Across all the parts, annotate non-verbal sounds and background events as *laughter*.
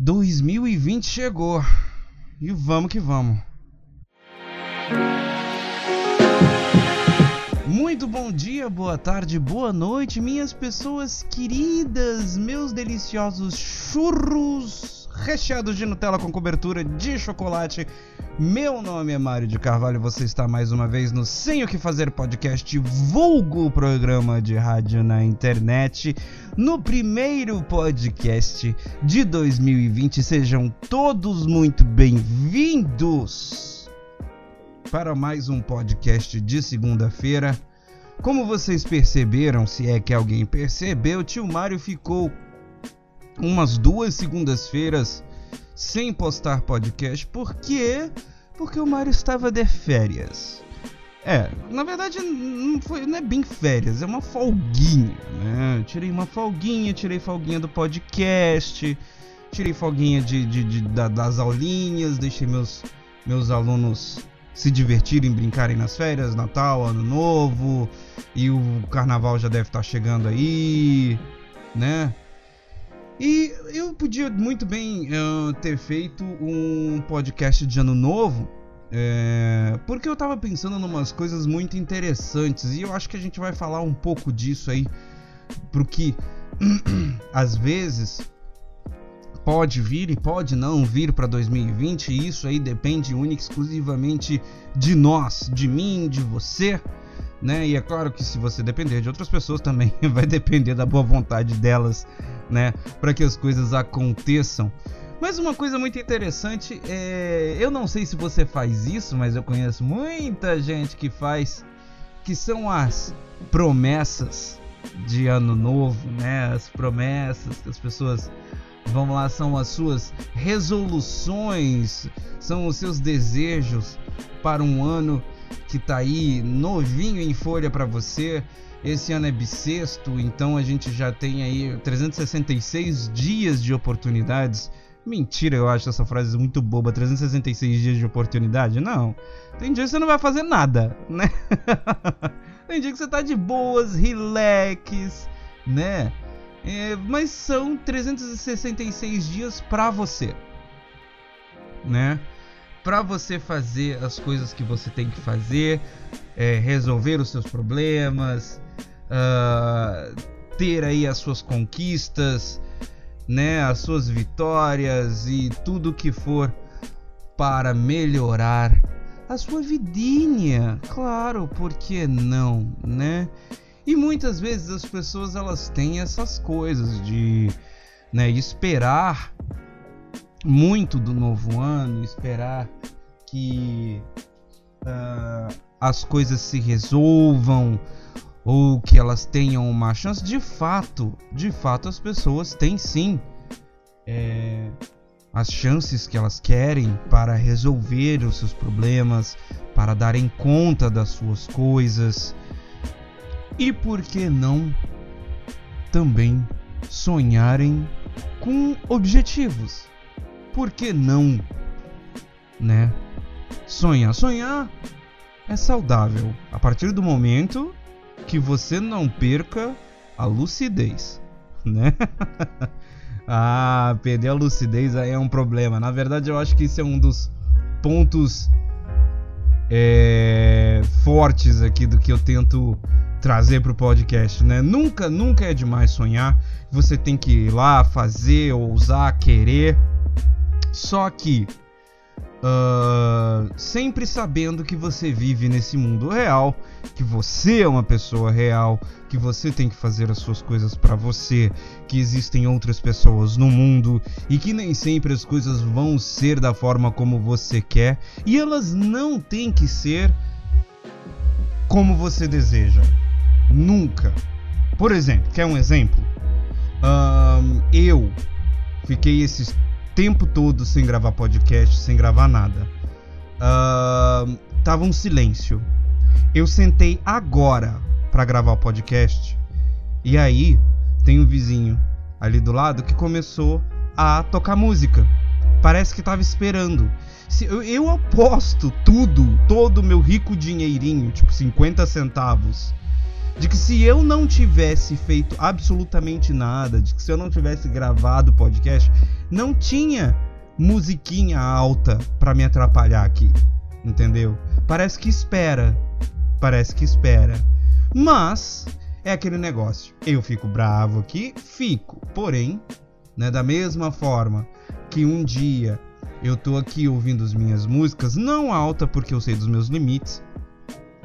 2020 chegou. E vamos que vamos. Muito bom dia, boa tarde, boa noite, minhas pessoas queridas, meus deliciosos churros recheados de Nutella com cobertura de chocolate. Meu nome é Mário de Carvalho, você está mais uma vez no Sem o que Fazer podcast, vulgo programa de rádio na internet, no primeiro podcast de 2020. Sejam todos muito bem-vindos para mais um podcast de segunda-feira. Como vocês perceberam, se é que alguém percebeu, tio Mário ficou umas duas segundas-feiras sem postar podcast. Por quê? Porque o Mário estava de férias. É, na verdade não, foi, não é bem férias, é uma folguinha, né? Tirei uma folguinha, tirei folguinha do podcast, tirei folguinha de, de, de das aulinhas, deixei meus, meus alunos se divertirem, brincarem nas férias, Natal, Ano Novo, e o Carnaval já deve estar chegando aí, né? E eu podia muito bem uh, ter feito um podcast de ano novo, é, porque eu tava pensando em umas coisas muito interessantes e eu acho que a gente vai falar um pouco disso aí, porque *clears throat* às vezes pode vir e pode não vir para 2020, e isso aí depende única exclusivamente de nós, de mim, de você né? E é claro que se você depender de outras pessoas *laughs* também vai depender da boa vontade delas, né? Para que as coisas aconteçam. Mas uma coisa muito interessante é, eu não sei se você faz isso, mas eu conheço muita gente que faz, que são as promessas de ano novo, né? As promessas que as pessoas vamos lá, são as suas resoluções, são os seus desejos para um ano que tá aí novinho em folha para você. Esse ano é bissexto, então a gente já tem aí 366 dias de oportunidades. Mentira, eu acho essa frase muito boba. 366 dias de oportunidade? Não. Tem dia que você não vai fazer nada, né? *laughs* tem dia que você tá de boas, relax, né? É, mas são 366 dias para você, né? Para você fazer as coisas que você tem que fazer, é, resolver os seus problemas, uh, ter aí as suas conquistas, né, as suas vitórias e tudo que for para melhorar a sua vidinha, claro, por que não, né? E muitas vezes as pessoas elas têm essas coisas de né, esperar muito do novo ano, esperar que uh, as coisas se resolvam ou que elas tenham uma chance. De fato, de fato, as pessoas têm sim é, as chances que elas querem para resolver os seus problemas, para darem conta das suas coisas. E por que não também sonharem com objetivos? Por que não? Né? Sonhar. Sonhar é saudável a partir do momento que você não perca a lucidez, *laughs* né? ah, perder a lucidez aí é um problema. Na verdade, eu acho que isso é um dos pontos é, fortes aqui do que eu tento trazer para o podcast, né? Nunca, nunca é demais sonhar. Você tem que ir lá fazer, ousar, querer só que uh, sempre sabendo que você vive nesse mundo real, que você é uma pessoa real, que você tem que fazer as suas coisas para você, que existem outras pessoas no mundo e que nem sempre as coisas vão ser da forma como você quer e elas não têm que ser como você deseja. Nunca. Por exemplo, quer um exemplo? Um, eu fiquei esses tempo todo sem gravar podcast, sem gravar nada. Uh, tava um silêncio. Eu sentei agora para gravar o podcast e aí tem um vizinho ali do lado que começou a tocar música. Parece que tava esperando. Se, eu, eu aposto tudo, todo o meu rico dinheirinho, tipo 50 centavos, de que se eu não tivesse feito absolutamente nada, de que se eu não tivesse gravado o podcast, não tinha musiquinha alta para me atrapalhar aqui, entendeu? Parece que espera, parece que espera. Mas é aquele negócio. Eu fico bravo aqui, fico. Porém, né, da mesma forma que um dia eu tô aqui ouvindo as minhas músicas, não alta porque eu sei dos meus limites,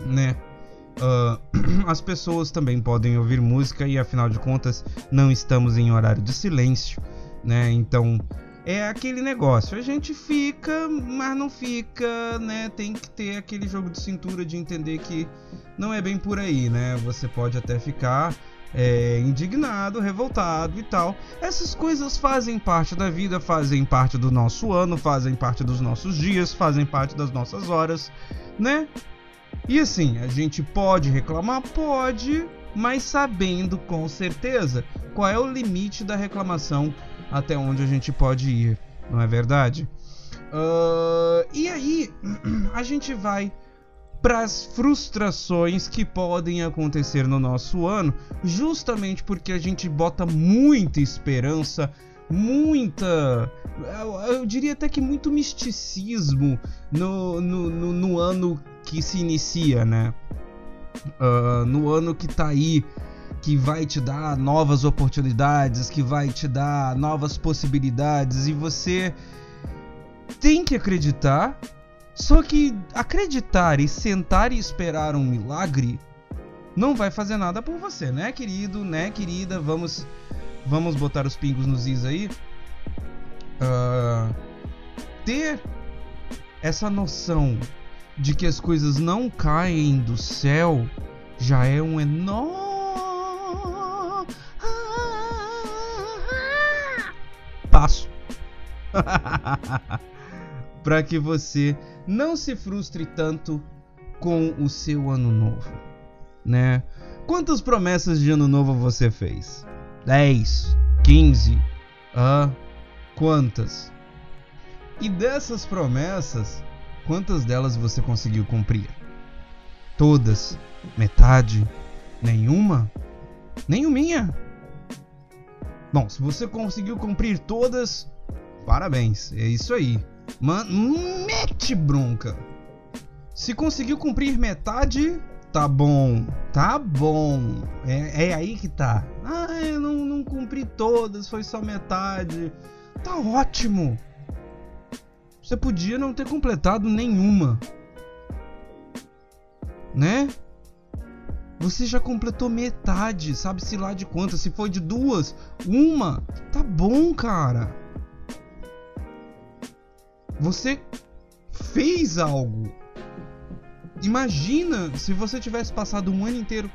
né? Uh, *clears throat* as pessoas também podem ouvir música e afinal de contas não estamos em horário de silêncio, né? Então é aquele negócio, a gente fica, mas não fica, né? Tem que ter aquele jogo de cintura de entender que não é bem por aí, né? Você pode até ficar é, indignado, revoltado e tal. Essas coisas fazem parte da vida, fazem parte do nosso ano, fazem parte dos nossos dias, fazem parte das nossas horas, né? E assim, a gente pode reclamar? Pode, mas sabendo com certeza qual é o limite da reclamação até onde a gente pode ir, não é verdade? Uh, e aí, *clears throat* a gente vai para as frustrações que podem acontecer no nosso ano, justamente porque a gente bota muita esperança, muita. Eu, eu diria até que muito misticismo no, no, no, no ano que se inicia, né? Uh, no ano que tá aí que vai te dar novas oportunidades, que vai te dar novas possibilidades e você tem que acreditar. Só que acreditar e sentar e esperar um milagre não vai fazer nada por você, né, querido, né, querida? Vamos, vamos botar os pingos nos is aí. Uh, ter essa noção de que as coisas não caem do céu já é um enorme *laughs* para que você não se frustre tanto com o seu ano novo, né? Quantas promessas de ano novo você fez? 10, 15, ah, quantas? E dessas promessas, quantas delas você conseguiu cumprir? Todas? Metade? Nenhuma? Nenhuminha? Bom, se você conseguiu cumprir todas, parabéns, é isso aí. Man, mete bronca. Se conseguiu cumprir metade, tá bom, tá bom. É, é aí que tá. Ah, eu não, não cumpri todas, foi só metade. Tá ótimo. Você podia não ter completado nenhuma. Né? Você já completou metade, sabe-se lá de quantas. Se foi de duas, uma, tá bom, cara. Você fez algo. Imagina se você tivesse passado um ano inteiro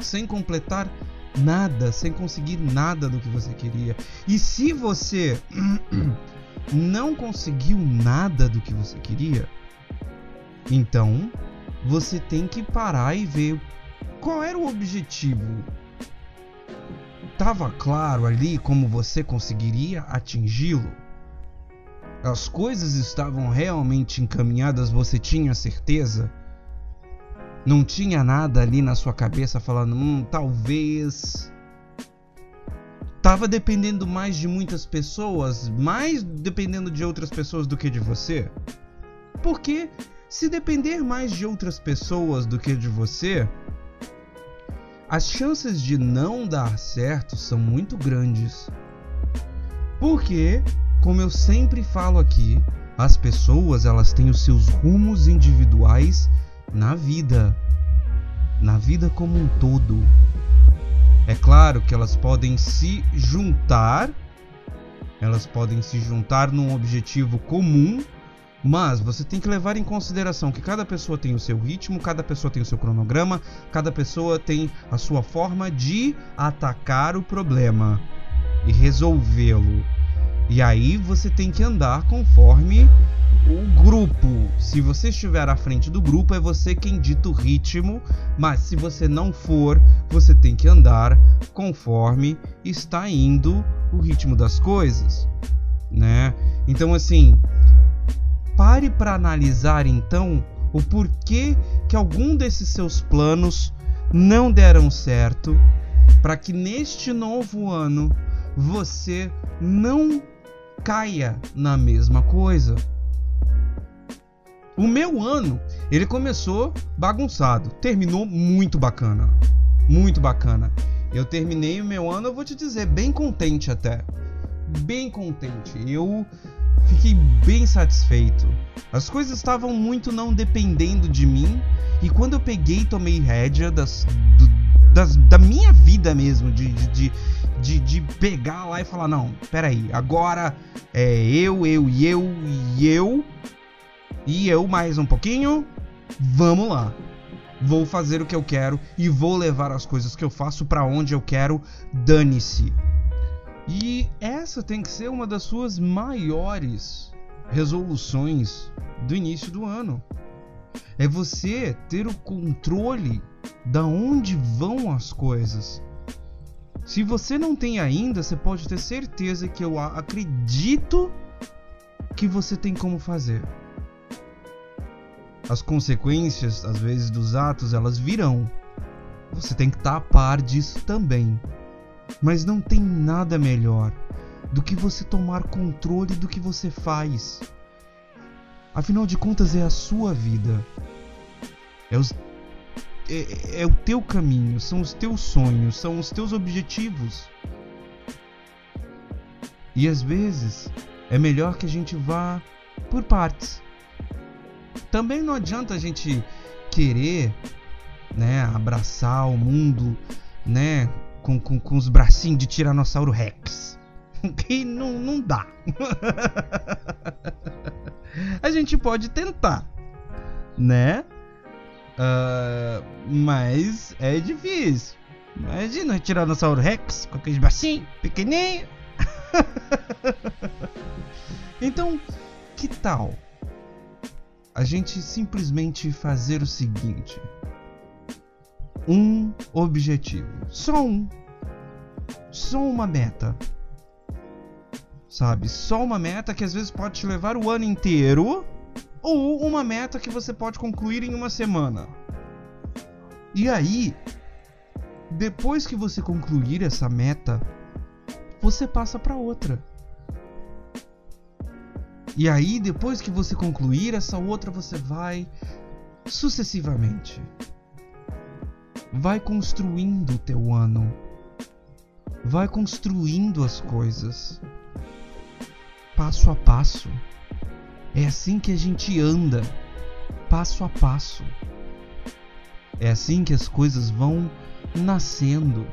sem completar nada, sem conseguir nada do que você queria. E se você *clears throat* não conseguiu nada do que você queria, então você tem que parar e ver qual era o objetivo. Tava claro ali como você conseguiria atingi-lo? As coisas estavam realmente encaminhadas, você tinha certeza? Não tinha nada ali na sua cabeça falando, hum, talvez. Tava dependendo mais de muitas pessoas, mais dependendo de outras pessoas do que de você? Porque se depender mais de outras pessoas do que de você, as chances de não dar certo são muito grandes. Porque como eu sempre falo aqui, as pessoas elas têm os seus rumos individuais na vida, na vida como um todo. É claro que elas podem se juntar, elas podem se juntar num objetivo comum, mas você tem que levar em consideração que cada pessoa tem o seu ritmo, cada pessoa tem o seu cronograma, cada pessoa tem a sua forma de atacar o problema e resolvê-lo. E aí você tem que andar conforme o grupo. Se você estiver à frente do grupo, é você quem dita o ritmo, mas se você não for, você tem que andar conforme está indo o ritmo das coisas, né? Então assim, pare para analisar então o porquê que algum desses seus planos não deram certo, para que neste novo ano você não caia na mesma coisa. O meu ano, ele começou bagunçado, terminou muito bacana. Muito bacana. Eu terminei o meu ano, eu vou te dizer, bem contente até. Bem contente. Eu fiquei bem satisfeito. As coisas estavam muito não dependendo de mim, e quando eu peguei e tomei rédea das, do, das, da minha vida mesmo, de, de, de, de, pegar lá e falar: não, peraí, agora é eu, eu e eu e eu, e eu mais um pouquinho, vamos lá. Vou fazer o que eu quero e vou levar as coisas que eu faço para onde eu quero, dane-se. E essa tem que ser uma das suas maiores resoluções do início do ano. É você ter o controle da onde vão as coisas. Se você não tem ainda, você pode ter certeza que eu acredito que você tem como fazer. As consequências, às vezes, dos atos, elas virão. Você tem que estar a par disso também. Mas não tem nada melhor do que você tomar controle do que você faz. Afinal de contas, é a sua vida. É, os, é, é o teu caminho, são os teus sonhos, são os teus objetivos. E às vezes é melhor que a gente vá por partes. Também não adianta a gente querer, né, abraçar o mundo, né, com, com, com os bracinhos de Tiranossauro Rex. *laughs* Que não, não dá. *laughs* a gente pode tentar, né? Uh, mas é difícil. Imagina Tiranossauro Rex com aqueles bracinhos pequenininhos. *laughs* então, que tal a gente simplesmente fazer o seguinte: um objetivo, só um, só uma meta, sabe? Só uma meta que às vezes pode te levar o ano inteiro, ou uma meta que você pode concluir em uma semana. E aí, depois que você concluir essa meta, você passa para outra. E aí, depois que você concluir essa outra, você vai sucessivamente. Vai construindo o teu ano. Vai construindo as coisas. Passo a passo. É assim que a gente anda, passo a passo. É assim que as coisas vão nascendo.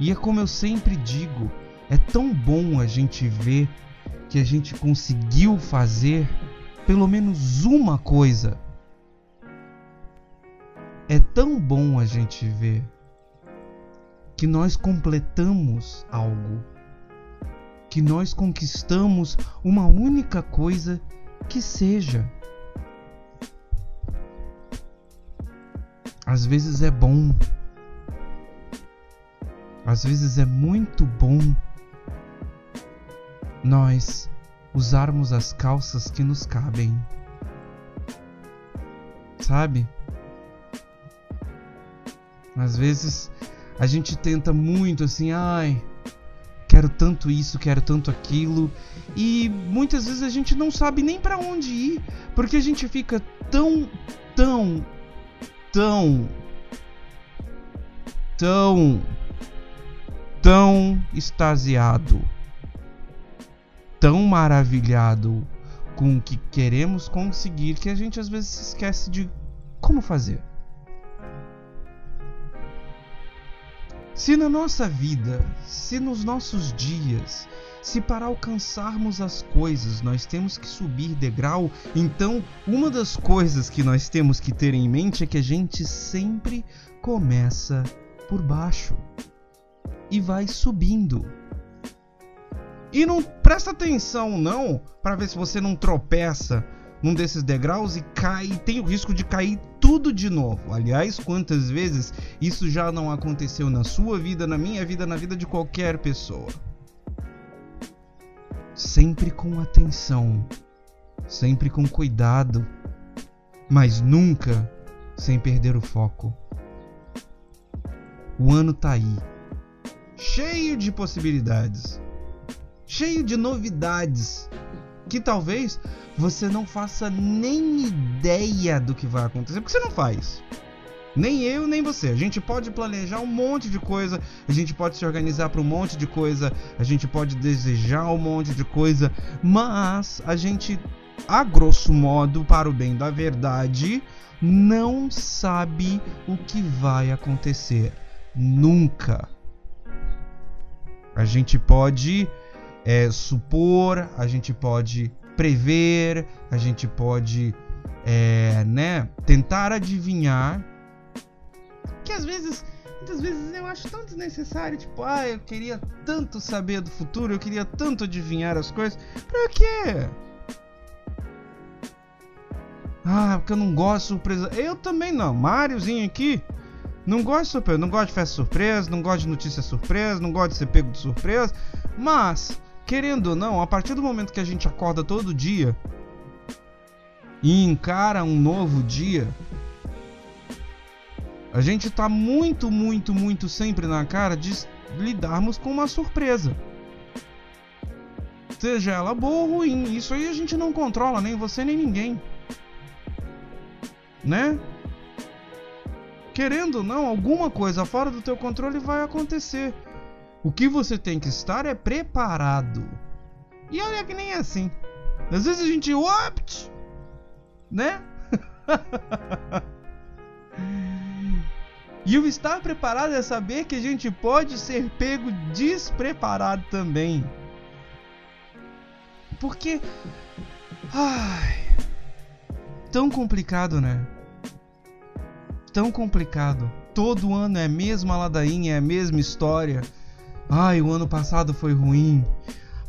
E é como eu sempre digo, é tão bom a gente ver que a gente conseguiu fazer pelo menos uma coisa. É tão bom a gente ver que nós completamos algo, que nós conquistamos uma única coisa que seja. Às vezes é bom, às vezes é muito bom nós usarmos as calças que nos cabem. Sabe? Às vezes a gente tenta muito assim, ai, quero tanto isso, quero tanto aquilo, e muitas vezes a gente não sabe nem para onde ir, porque a gente fica tão, tão, tão, tão, tão extasiado tão maravilhado com o que queremos conseguir que a gente às vezes esquece de como fazer. Se na nossa vida, se nos nossos dias, se para alcançarmos as coisas nós temos que subir degrau, então uma das coisas que nós temos que ter em mente é que a gente sempre começa por baixo e vai subindo. E não presta atenção não, para ver se você não tropeça num desses degraus e cai, e tem o risco de cair tudo de novo. Aliás, quantas vezes isso já não aconteceu na sua vida, na minha vida, na vida de qualquer pessoa? Sempre com atenção, sempre com cuidado, mas nunca sem perder o foco. O ano tá aí. cheio de possibilidades, cheio de novidades que talvez você não faça nem ideia do que vai acontecer, porque você não faz. Nem eu, nem você. A gente pode planejar um monte de coisa, a gente pode se organizar para um monte de coisa, a gente pode desejar um monte de coisa, mas a gente, a grosso modo, para o bem da verdade, não sabe o que vai acontecer. Nunca. A gente pode é, supor, a gente pode prever, a gente pode é, né, tentar adivinhar. Que às vezes, muitas vezes eu acho tão desnecessário. Tipo, ah, eu queria tanto saber do futuro, eu queria tanto adivinhar as coisas. Pra quê? Ah, porque eu não gosto de surpresa. Eu também não. Máriozinho aqui. Não gosto de surpresa. Não gosto de festa surpresa. Não gosto de notícia surpresa. Não gosto de ser pego de surpresa. Mas, querendo ou não, a partir do momento que a gente acorda todo dia e encara um novo dia, a gente tá muito, muito, muito sempre na cara de lidarmos com uma surpresa. Seja ela boa ou ruim, isso aí a gente não controla, nem você nem ninguém né? Querendo ou não, alguma coisa fora do teu controle vai acontecer. O que você tem que estar é preparado. E olha que nem é assim. Às vezes a gente opt, né? *laughs* e o estar preparado é saber que a gente pode ser pego despreparado também. Porque ai, tão complicado, né? Tão complicado. Todo ano é a mesma ladainha, é a mesma história. Ai, o ano passado foi ruim.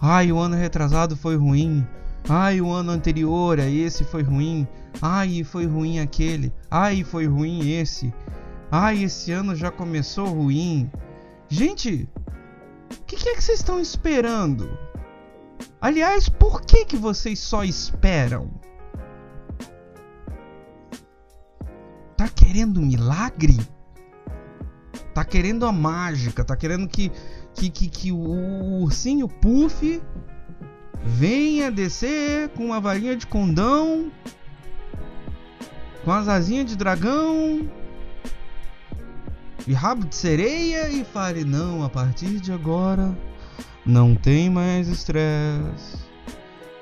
Ai, o ano retrasado foi ruim. Ai, o ano anterior a esse foi ruim. Ai, foi ruim aquele. Ai, foi ruim esse. Ai, esse ano já começou ruim. Gente, o que, que, é que vocês estão esperando? Aliás, por que, que vocês só esperam? tá querendo milagre? Tá querendo a mágica, tá querendo que, que, que, que o ursinho Puff venha descer com uma varinha de condão, com as asinhas de dragão e rabo de sereia e fale: Não, a partir de agora não tem mais estresse.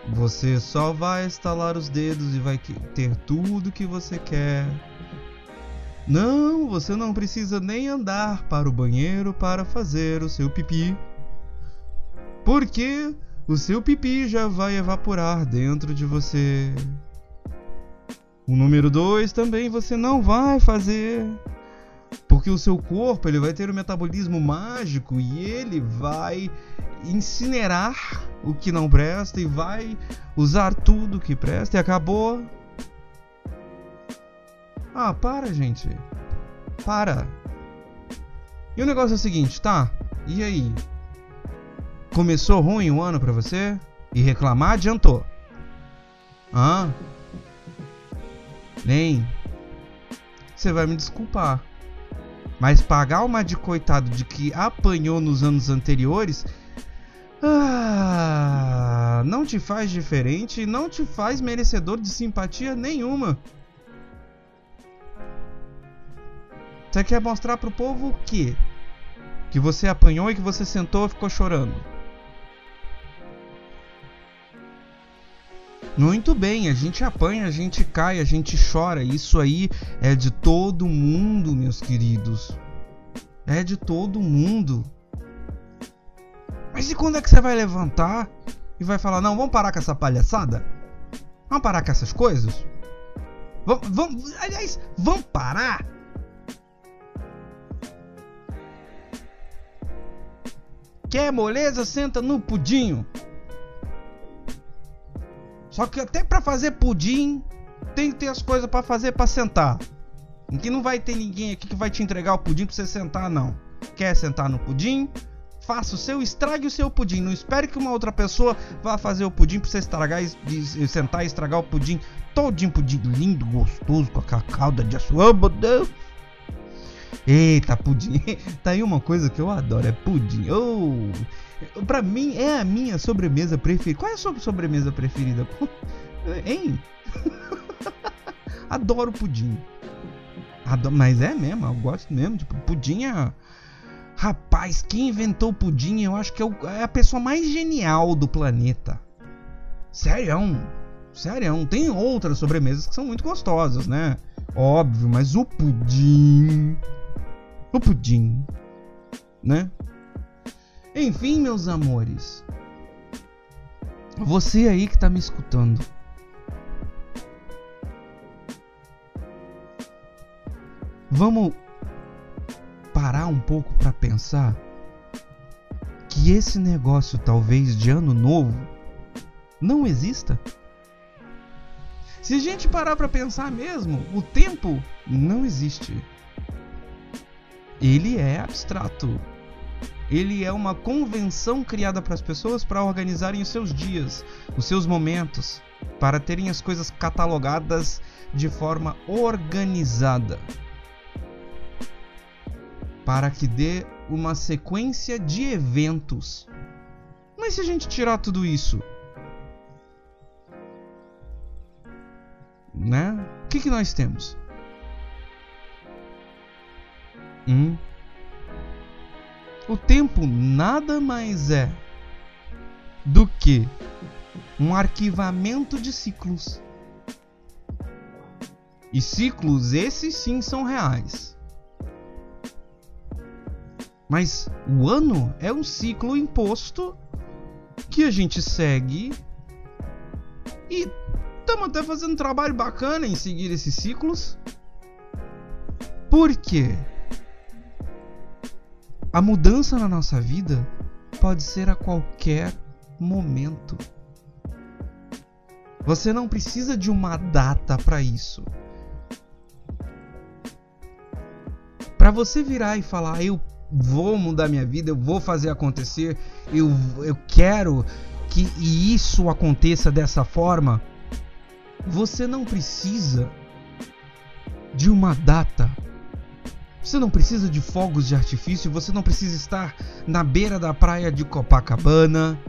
Você só vai estalar os dedos e vai ter tudo que você quer. Não, você não precisa nem andar para o banheiro para fazer o seu pipi. Porque o seu pipi já vai evaporar dentro de você. O número 2 também você não vai fazer. Porque o seu corpo ele vai ter um metabolismo mágico e ele vai incinerar o que não presta e vai usar tudo que presta e acabou. Ah, para, gente. Para. E o negócio é o seguinte, tá? E aí? Começou ruim o ano pra você? E reclamar adiantou. Hã? Nem. Você vai me desculpar. Mas pagar uma de coitado de que apanhou nos anos anteriores. Ah, não te faz diferente e não te faz merecedor de simpatia nenhuma. Você quer mostrar pro povo o quê? Que você apanhou e que você sentou e ficou chorando. Muito bem, a gente apanha, a gente cai, a gente chora. Isso aí é de todo mundo, meus queridos. É de todo mundo. Mas e quando é que você vai levantar e vai falar: não, vamos parar com essa palhaçada? Vamos parar com essas coisas? Vamos, vamos aliás, vamos parar? Quer moleza? Senta no pudinho. Só que até para fazer pudim tem que ter as coisas para fazer para sentar. Que não vai ter ninguém aqui que vai te entregar o pudim para você sentar não. Quer sentar no pudim? Faça o seu, estrague o seu pudim. Não espere que uma outra pessoa vá fazer o pudim para você estragar e, sentar e estragar o pudim. Todinho pudim lindo, gostoso, com a calda de açúcar. Oh, meu Deus! Eita, pudim. *laughs* tá aí uma coisa que eu adoro, é pudim. Oh, pra mim é a minha sobremesa preferida. Qual é a sua sobremesa preferida? Hein? *laughs* Adoro pudim. Adoro, mas é mesmo, eu gosto mesmo. Tipo, pudim é. Rapaz, quem inventou o pudim eu acho que é, é a pessoa mais genial do planeta. Sério, sério. Tem outras sobremesas que são muito gostosas, né? Óbvio, mas o pudim. O pudim. Né? Enfim, meus amores. Você aí que tá me escutando. Vamos parar um pouco para pensar que esse negócio talvez de ano novo não exista? Se a gente parar para pensar mesmo, o tempo não existe. Ele é abstrato. Ele é uma convenção criada para as pessoas para organizarem os seus dias, os seus momentos, para terem as coisas catalogadas de forma organizada. Para que dê uma sequência de eventos. Mas se a gente tirar tudo isso, né? O que, que nós temos? Hum? O tempo nada mais é do que um arquivamento de ciclos. E ciclos esses sim são reais. Mas o ano é um ciclo imposto que a gente segue e estamos até fazendo um trabalho bacana em seguir esses ciclos. Por quê? A mudança na nossa vida pode ser a qualquer momento. Você não precisa de uma data para isso. Para você virar e falar, eu vou mudar minha vida, eu vou fazer acontecer, eu, eu quero que isso aconteça dessa forma, você não precisa de uma data você não precisa de fogos de artifício, você não precisa estar na beira da praia de Copacabana.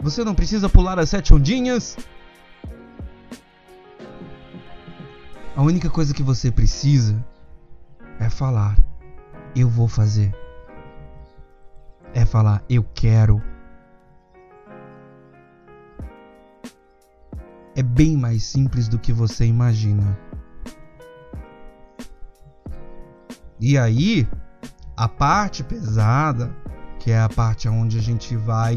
Você não precisa pular as sete ondinhas. A única coisa que você precisa é falar: Eu vou fazer. É falar: Eu quero. É bem mais simples do que você imagina. E aí, a parte pesada, que é a parte onde a gente vai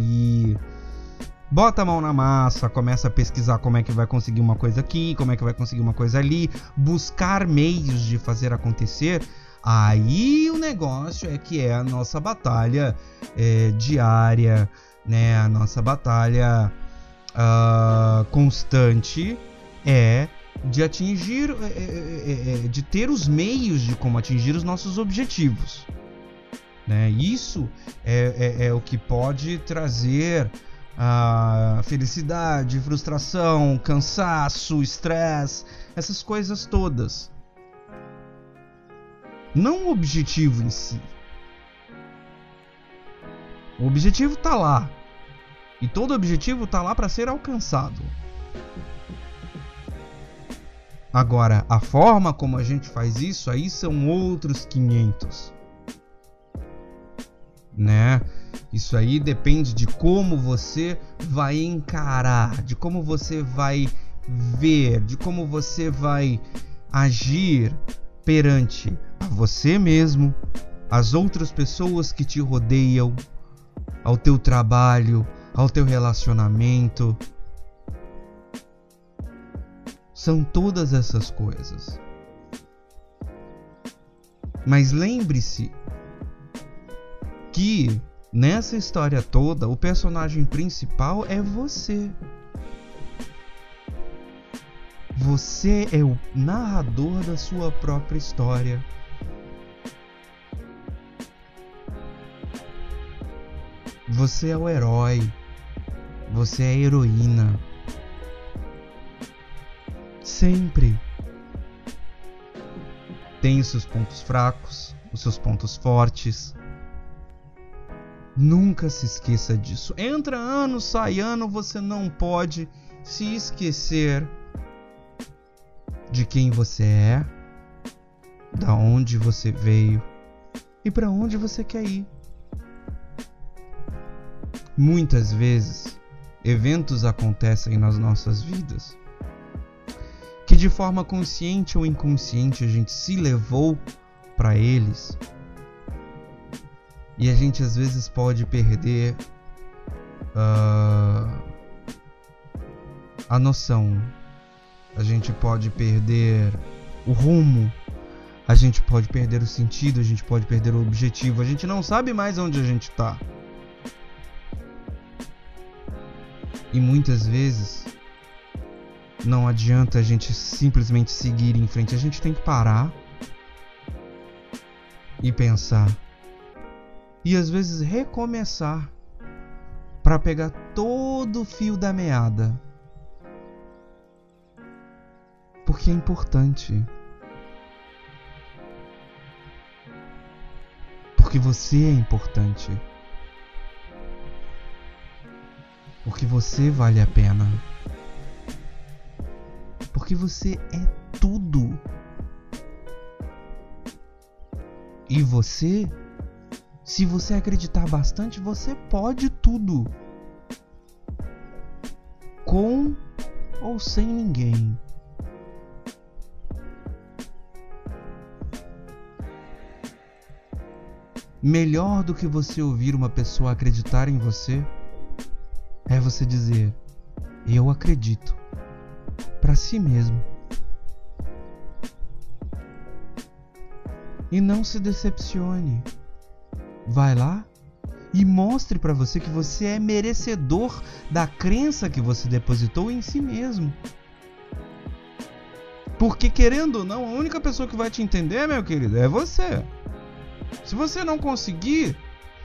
bota a mão na massa, começa a pesquisar como é que vai conseguir uma coisa aqui, como é que vai conseguir uma coisa ali, buscar meios de fazer acontecer. Aí o negócio é que é a nossa batalha é, diária, né? A nossa batalha uh, constante é de atingir, é, é, é, de ter os meios de como atingir os nossos objetivos. Né? Isso é, é, é o que pode trazer a felicidade, frustração, cansaço, estresse, essas coisas todas. Não o objetivo em si. O objetivo está lá. E todo objetivo está lá para ser alcançado. Agora, a forma como a gente faz isso aí são outros 500. Né? Isso aí depende de como você vai encarar, de como você vai ver, de como você vai agir perante a você mesmo, as outras pessoas que te rodeiam, ao teu trabalho, ao teu relacionamento, são todas essas coisas. Mas lembre-se que nessa história toda o personagem principal é você. Você é o narrador da sua própria história. Você é o herói. Você é heroína sempre. tem os seus pontos fracos, os seus pontos fortes. Nunca se esqueça disso. Entra ano, sai ano, você não pode se esquecer de quem você é, da onde você veio e para onde você quer ir. Muitas vezes, eventos acontecem nas nossas vidas que de forma consciente ou inconsciente a gente se levou para eles. E a gente às vezes pode perder uh, a noção, a gente pode perder o rumo, a gente pode perder o sentido, a gente pode perder o objetivo, a gente não sabe mais onde a gente está. E muitas vezes não adianta a gente simplesmente seguir em frente, a gente tem que parar e pensar. E às vezes recomeçar para pegar todo o fio da meada. Porque é importante. Porque você é importante. Porque você vale a pena. Porque você é tudo. E você, se você acreditar bastante, você pode tudo. Com ou sem ninguém. Melhor do que você ouvir uma pessoa acreditar em você é você dizer: Eu acredito para si mesmo. E não se decepcione. Vai lá e mostre para você que você é merecedor da crença que você depositou em si mesmo. Porque querendo ou não, a única pessoa que vai te entender, meu querido, é você. Se você não conseguir,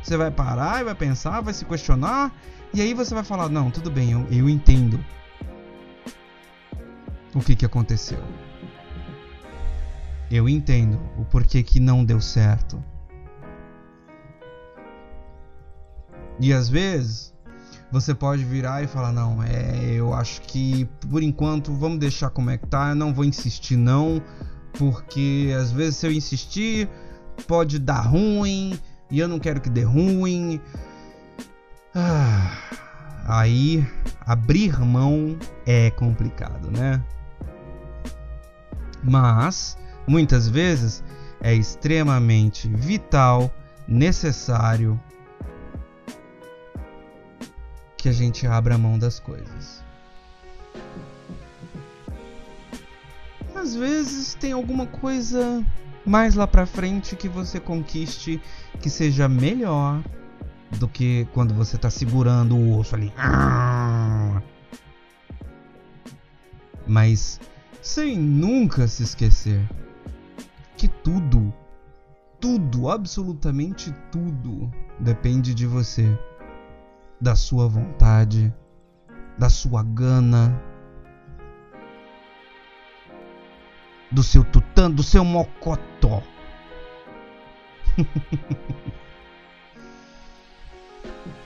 você vai parar e vai pensar, vai se questionar, e aí você vai falar: Não, tudo bem, eu, eu entendo o que, que aconteceu. Eu entendo o porquê que não deu certo. E às vezes você pode virar e falar: Não, é, eu acho que por enquanto vamos deixar como é que tá, eu não vou insistir, não, porque às vezes se eu insistir pode dar ruim e eu não quero que dê ruim. Ah, aí abrir mão é complicado, né? mas muitas vezes é extremamente vital, necessário que a gente abra mão das coisas. Às vezes tem alguma coisa mais lá pra frente que você conquiste que seja melhor do que quando você tá segurando o osso ali. Mas sem nunca se esquecer que tudo, tudo, absolutamente tudo, depende de você, da sua vontade, da sua gana, do seu tutã, do seu mocotó. *laughs*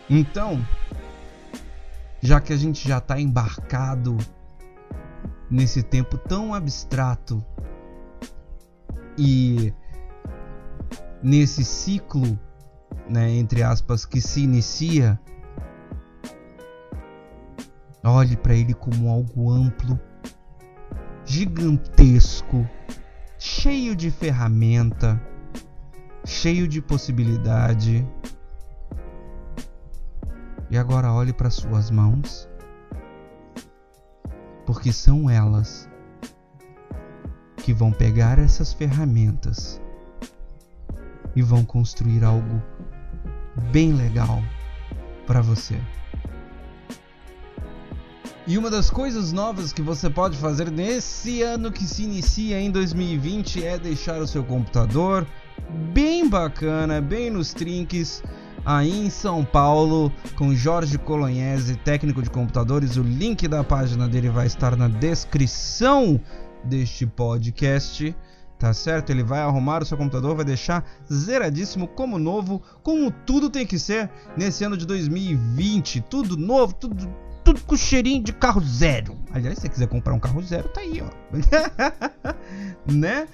então, já que a gente já está embarcado nesse tempo tão abstrato e nesse ciclo, né, entre aspas, que se inicia, olhe para ele como algo amplo, gigantesco, cheio de ferramenta, cheio de possibilidade. E agora olhe para suas mãos porque são elas que vão pegar essas ferramentas e vão construir algo bem legal para você. E uma das coisas novas que você pode fazer nesse ano que se inicia em 2020 é deixar o seu computador bem bacana, bem nos trinques, aí em São Paulo com Jorge Colognese, técnico de computadores. O link da página dele vai estar na descrição deste podcast. tá certo? Ele vai arrumar o seu computador, vai deixar zeradíssimo como novo, como tudo tem que ser nesse ano de 2020. Tudo novo, tudo, tudo com cheirinho de carro zero. Aliás, se você quiser comprar um carro zero, tá aí, ó. *laughs* né?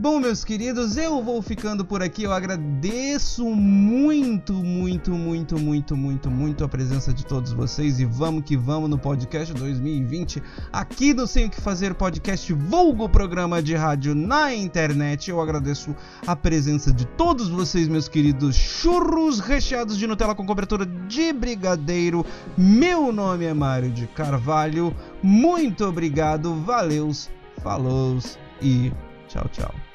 Bom, meus queridos, eu vou ficando por aqui. Eu agradeço muito, muito, muito, muito, muito, muito a presença de todos vocês e vamos que vamos no podcast 2020 aqui do Sem o que Fazer podcast vulgo programa de rádio na internet. Eu agradeço a presença de todos vocês, meus queridos churros recheados de Nutella com cobertura de brigadeiro. Meu nome é Mário de Carvalho. Muito obrigado, valeus, falou e tchau, tchau.